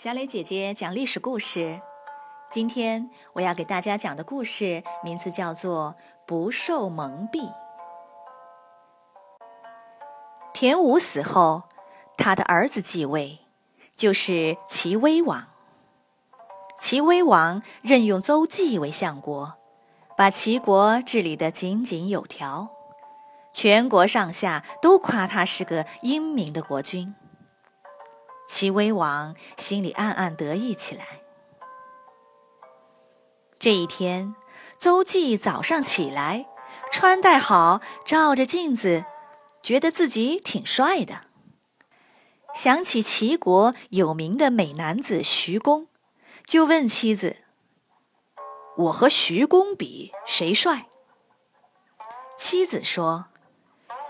小磊姐姐讲历史故事。今天我要给大家讲的故事名字叫做《不受蒙蔽》。田武死后，他的儿子继位，就是齐威王。齐威王任用邹忌为相国，把齐国治理得井井有条，全国上下都夸他是个英明的国君。齐威王心里暗暗得意起来。这一天，邹忌早上起来，穿戴好，照着镜子，觉得自己挺帅的。想起齐国有名的美男子徐公，就问妻子：“我和徐公比，谁帅？”妻子说：“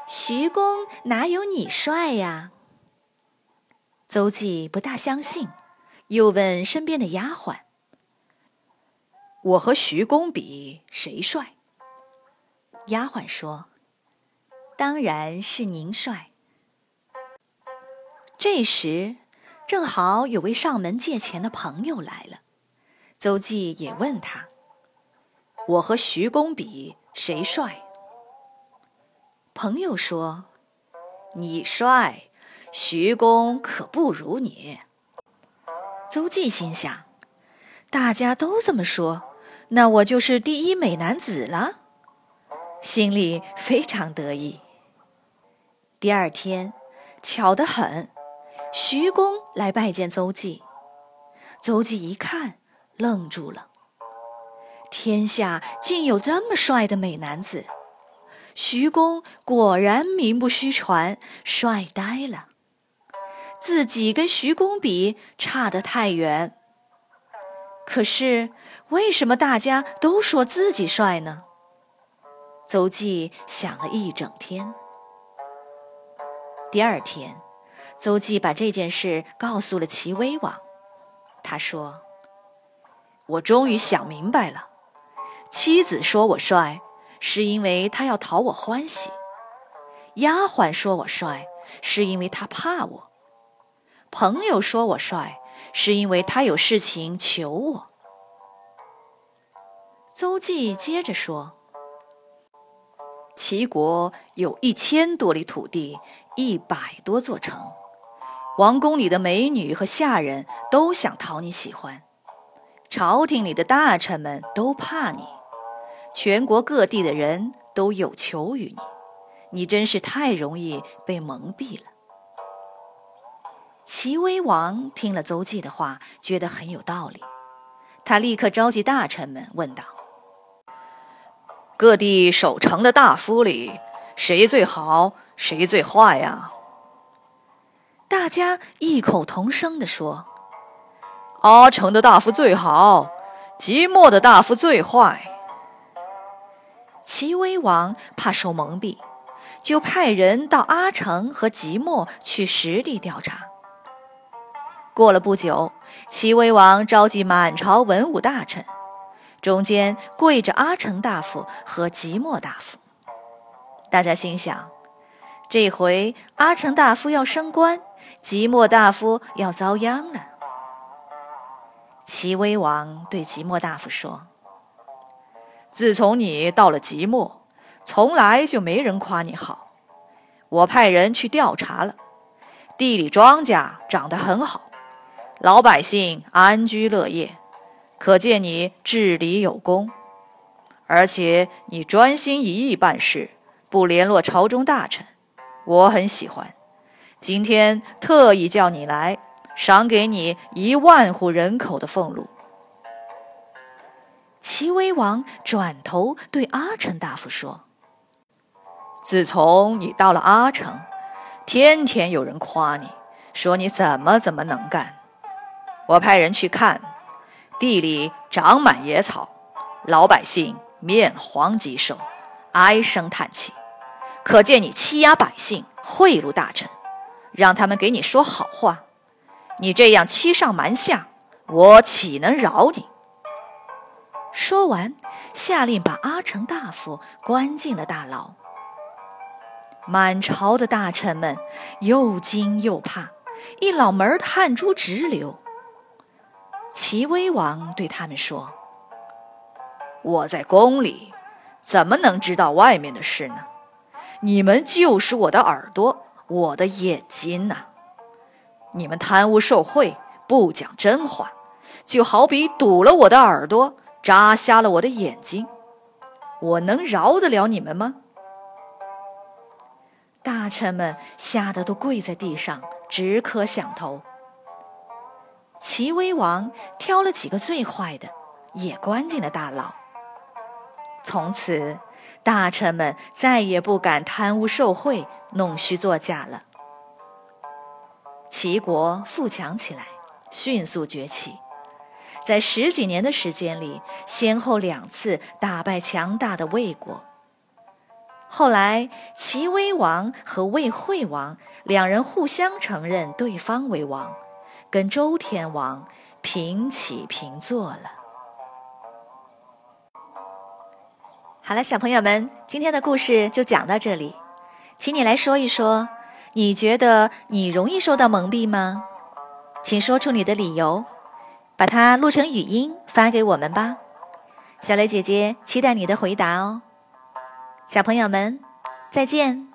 徐公哪有你帅呀？”邹忌不大相信，又问身边的丫鬟：“我和徐公比，谁帅？”丫鬟说：“当然是您帅。”这时，正好有位上门借钱的朋友来了，邹忌也问他：“我和徐公比，谁帅？”朋友说：“你帅。”徐公可不如你。邹忌心想：大家都这么说，那我就是第一美男子了，心里非常得意。第二天，巧得很，徐公来拜见邹忌。邹忌一看，愣住了：天下竟有这么帅的美男子！徐公果然名不虚传，帅呆了。自己跟徐公比差得太远，可是为什么大家都说自己帅呢？邹忌想了一整天。第二天，邹忌把这件事告诉了齐威王。他说：“我终于想明白了，妻子说我帅，是因为她要讨我欢喜；丫鬟说我帅，是因为她怕我。”朋友说我帅，是因为他有事情求我。邹忌接着说：“齐国有一千多里土地，一百多座城，王宫里的美女和下人都想讨你喜欢，朝廷里的大臣们都怕你，全国各地的人都有求于你，你真是太容易被蒙蔽了。”齐威王听了邹忌的话，觉得很有道理。他立刻召集大臣们，问道：“各地守城的大夫里，谁最好，谁最坏呀？”大家异口同声地说：“阿城的大夫最好，即墨的大夫最坏。”齐威王怕受蒙蔽，就派人到阿城和即墨去实地调查。过了不久，齐威王召集满朝文武大臣，中间跪着阿成大夫和即墨大夫。大家心想，这回阿成大夫要升官，即墨大夫要遭殃了。齐威王对即墨大夫说：“自从你到了即墨，从来就没人夸你好。我派人去调查了，地里庄稼长得很好。”老百姓安居乐业，可见你治理有功，而且你专心一意办事，不联络朝中大臣，我很喜欢。今天特意叫你来，赏给你一万户人口的俸禄。齐威王转头对阿成大夫说：“自从你到了阿城，天天有人夸你，说你怎么怎么能干。”我派人去看，地里长满野草，老百姓面黄肌瘦，唉声叹气，可见你欺压百姓，贿赂大臣，让他们给你说好话。你这样欺上瞒下，我岂能饶你？说完，下令把阿成大夫关进了大牢。满朝的大臣们又惊又怕，一脑门的汗珠直流。齐威王对他们说：“我在宫里，怎么能知道外面的事呢？你们就是我的耳朵，我的眼睛呐！你们贪污受贿，不讲真话，就好比堵了我的耳朵，扎瞎了我的眼睛，我能饶得了你们吗？”大臣们吓得都跪在地上，直磕响头。齐威王挑了几个最坏的，也关进了大牢。从此，大臣们再也不敢贪污受贿、弄虚作假了。齐国富强起来，迅速崛起，在十几年的时间里，先后两次打败强大的魏国。后来，齐威王和魏惠王两人互相承认对方为王。跟周天王平起平坐了。好了，小朋友们，今天的故事就讲到这里，请你来说一说，你觉得你容易受到蒙蔽吗？请说出你的理由，把它录成语音发给我们吧。小雷姐姐期待你的回答哦。小朋友们，再见。